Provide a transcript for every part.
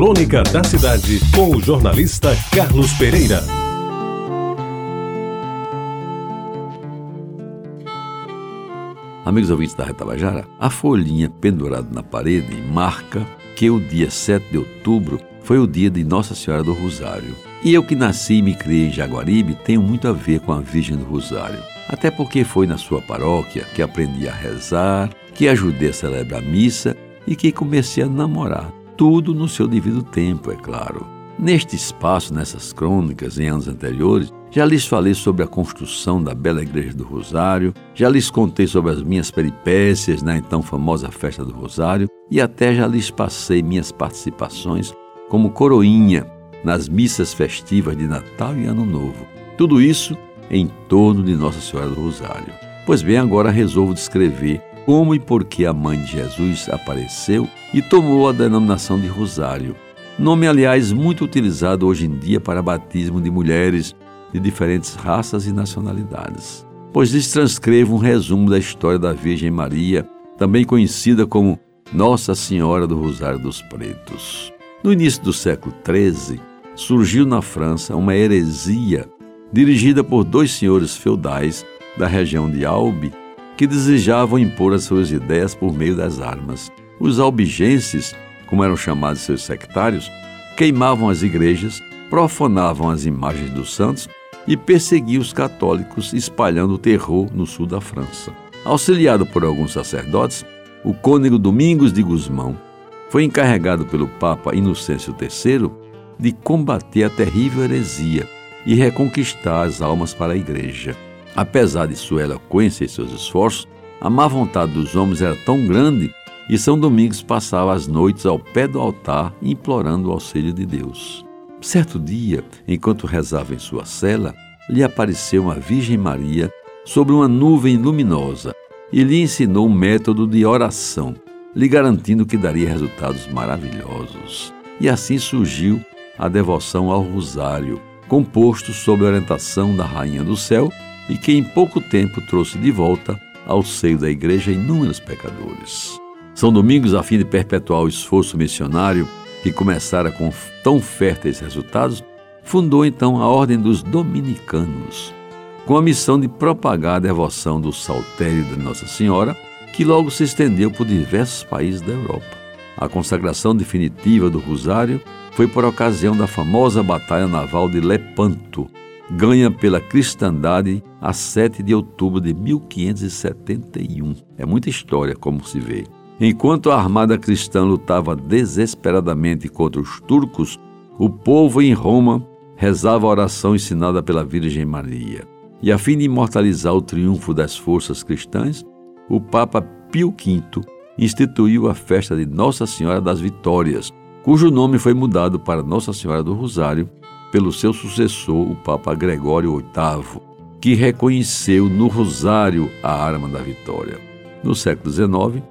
Crônica da Cidade, com o jornalista Carlos Pereira. Amigos ouvintes da Retabajara, a folhinha pendurada na parede marca que o dia 7 de outubro foi o dia de Nossa Senhora do Rosário. E eu que nasci e me criei em Jaguaribe tenho muito a ver com a Virgem do Rosário. Até porque foi na sua paróquia que aprendi a rezar, que ajudei a celebrar a missa e que comecei a namorar tudo no seu devido tempo, é claro. Neste espaço, nessas crônicas, em anos anteriores, já lhes falei sobre a construção da bela Igreja do Rosário, já lhes contei sobre as minhas peripécias na então famosa Festa do Rosário e até já lhes passei minhas participações como coroinha nas missas festivas de Natal e Ano Novo. Tudo isso em torno de Nossa Senhora do Rosário. Pois bem, agora resolvo descrever como e por que a mãe de Jesus apareceu e tomou a denominação de Rosário. Nome, aliás, muito utilizado hoje em dia para batismo de mulheres de diferentes raças e nacionalidades. Pois lhes transcrevo um resumo da história da Virgem Maria, também conhecida como Nossa Senhora do Rosário dos Pretos. No início do século XIII, surgiu na França uma heresia dirigida por dois senhores feudais da região de Albi que desejavam impor as suas ideias por meio das armas. Os albigenses, como eram chamados seus sectários, queimavam as igrejas, profanavam as imagens dos santos e perseguiam os católicos, espalhando o terror no sul da França. Auxiliado por alguns sacerdotes, o cônego Domingos de Guzmão foi encarregado pelo Papa Inocêncio III de combater a terrível heresia e reconquistar as almas para a Igreja. Apesar de sua eloquência e seus esforços, a má vontade dos homens era tão grande e São Domingos passava as noites ao pé do altar implorando o auxílio de Deus. Certo dia, enquanto rezava em sua cela, lhe apareceu uma Virgem Maria sobre uma nuvem luminosa e lhe ensinou um método de oração, lhe garantindo que daria resultados maravilhosos. E assim surgiu a devoção ao Rosário, composto sob a orientação da Rainha do Céu e que em pouco tempo trouxe de volta ao seio da igreja inúmeros pecadores. São Domingos, a fim de perpetuar o esforço missionário que começara com tão férteis resultados, fundou então a Ordem dos Dominicanos, com a missão de propagar a devoção do saltério de Nossa Senhora, que logo se estendeu por diversos países da Europa. A consagração definitiva do Rosário foi por ocasião da famosa Batalha Naval de Lepanto, ganha pela cristandade a 7 de outubro de 1571. É muita história, como se vê. Enquanto a armada cristã lutava desesperadamente contra os turcos, o povo em Roma rezava a oração ensinada pela Virgem Maria. E a fim de imortalizar o triunfo das forças cristãs, o Papa Pio V instituiu a festa de Nossa Senhora das Vitórias, cujo nome foi mudado para Nossa Senhora do Rosário pelo seu sucessor, o Papa Gregório VIII, que reconheceu no Rosário a arma da vitória. No século XIX,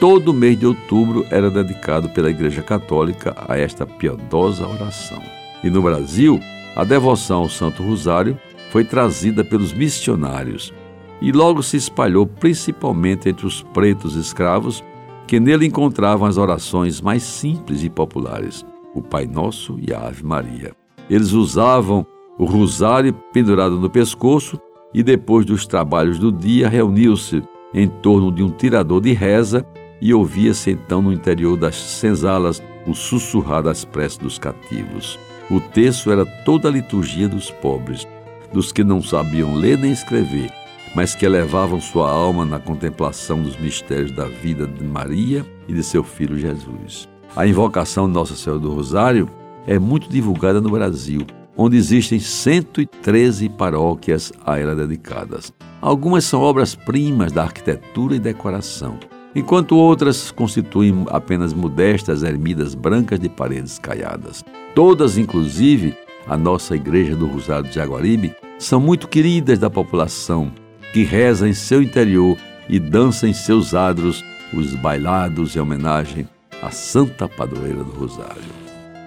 todo mês de outubro era dedicado pela Igreja Católica a esta piedosa oração. E no Brasil, a devoção ao Santo Rosário foi trazida pelos missionários e logo se espalhou principalmente entre os pretos escravos que nele encontravam as orações mais simples e populares, o Pai Nosso e a Ave Maria. Eles usavam o rosário pendurado no pescoço e depois dos trabalhos do dia reuniam-se em torno de um tirador de reza e ouvia-se então no interior das senzalas o sussurrar das preces dos cativos. O texto era toda a liturgia dos pobres, dos que não sabiam ler nem escrever, mas que elevavam sua alma na contemplação dos mistérios da vida de Maria e de seu filho Jesus. A invocação Nossa Senhora do Rosário é muito divulgada no Brasil, onde existem 113 paróquias a ela dedicadas. Algumas são obras-primas da arquitetura e decoração, enquanto outras constituem apenas modestas ermidas brancas de paredes caiadas. Todas, inclusive, a nossa Igreja do Rosário de Jaguaribe, são muito queridas da população, que reza em seu interior e dança em seus adros os bailados em homenagem à Santa Padroeira do Rosário.